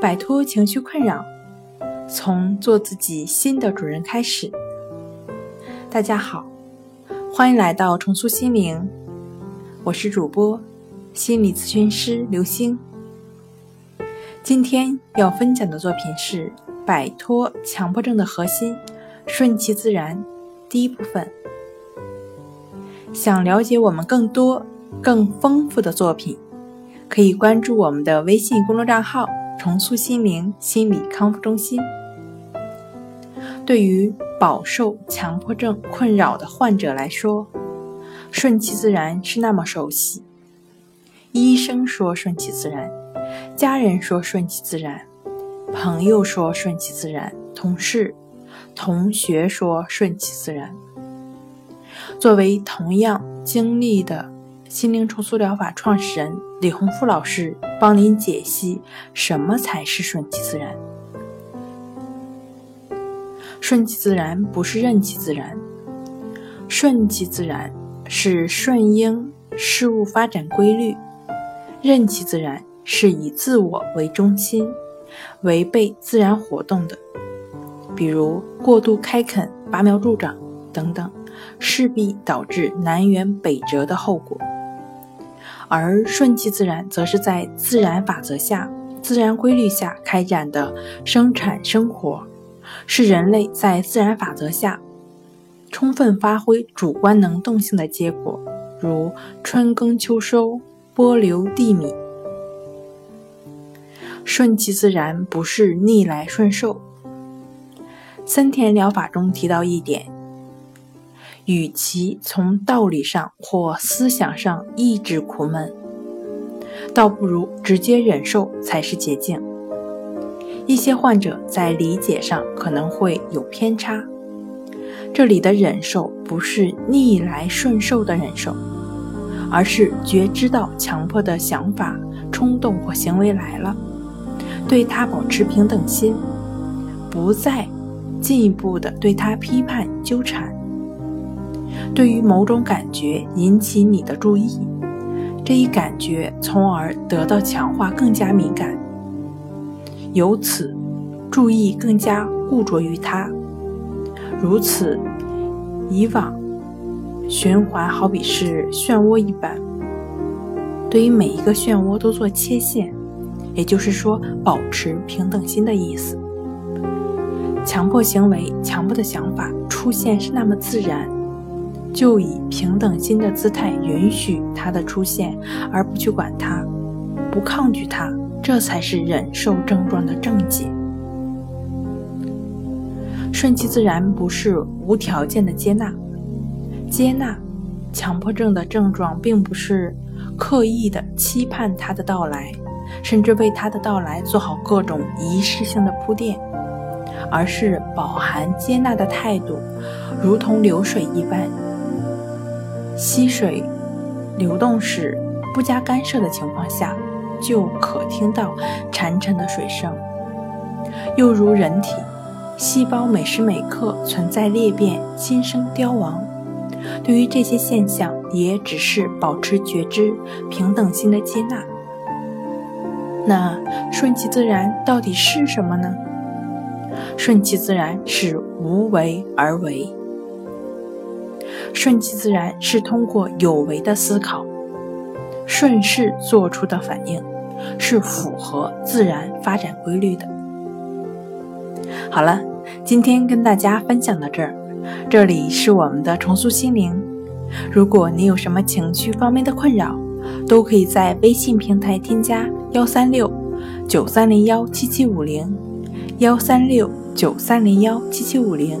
摆脱情绪困扰，从做自己新的主人开始。大家好，欢迎来到重塑心灵，我是主播心理咨询师刘星。今天要分享的作品是《摆脱强迫症的核心：顺其自然》第一部分。想了解我们更多、更丰富的作品，可以关注我们的微信公众账号“重塑心灵心理康复中心”。对于饱受强迫症困扰的患者来说，顺其自然是那么熟悉。医生说顺其自然，家人说顺其自然，朋友说顺其自然，同事、同学说顺其自然。作为同样经历的心灵重塑疗法创始人李洪福老师，帮您解析什么才是顺其自然。顺其自然不是任其自然，顺其自然是顺应事物发展规律，任其自然是以自我为中心，违背自然活动的，比如过度开垦、拔苗助长等等。势必导致南辕北辙的后果，而顺其自然，则是在自然法则下、自然规律下开展的生产生活，是人类在自然法则下充分发挥主观能动性的结果，如春耕秋收、播留地米。顺其自然不是逆来顺受。森田疗法中提到一点。与其从道理上或思想上抑制苦闷，倒不如直接忍受才是捷径。一些患者在理解上可能会有偏差，这里的忍受不是逆来顺受的忍受，而是觉知到强迫的想法、冲动或行为来了，对他保持平等心，不再进一步的对他批判纠缠。对于某种感觉引起你的注意，这一感觉从而得到强化，更加敏感，由此注意更加固着于它。如此以往循环，好比是漩涡一般。对于每一个漩涡都做切线，也就是说保持平等心的意思。强迫行为、强迫的想法出现是那么自然。就以平等心的姿态允许它的出现，而不去管它，不抗拒它，这才是忍受症状的症结。顺其自然不是无条件的接纳，接纳强迫症的症状，并不是刻意的期盼它的到来，甚至为它的到来做好各种仪式性的铺垫，而是饱含接纳的态度，如同流水一般。溪水流动时，不加干涉的情况下，就可听到潺潺的水声。又如人体细胞每时每刻存在裂变、新生、凋亡，对于这些现象，也只是保持觉知、平等心的接纳。那顺其自然到底是什么呢？顺其自然是无为而为。顺其自然是通过有为的思考，顺势做出的反应，是符合自然发展规律的。好了，今天跟大家分享到这儿，这里是我们的重塑心灵。如果你有什么情绪方面的困扰，都可以在微信平台添加幺三六九三零幺七七五零幺三六九三零幺七七五零。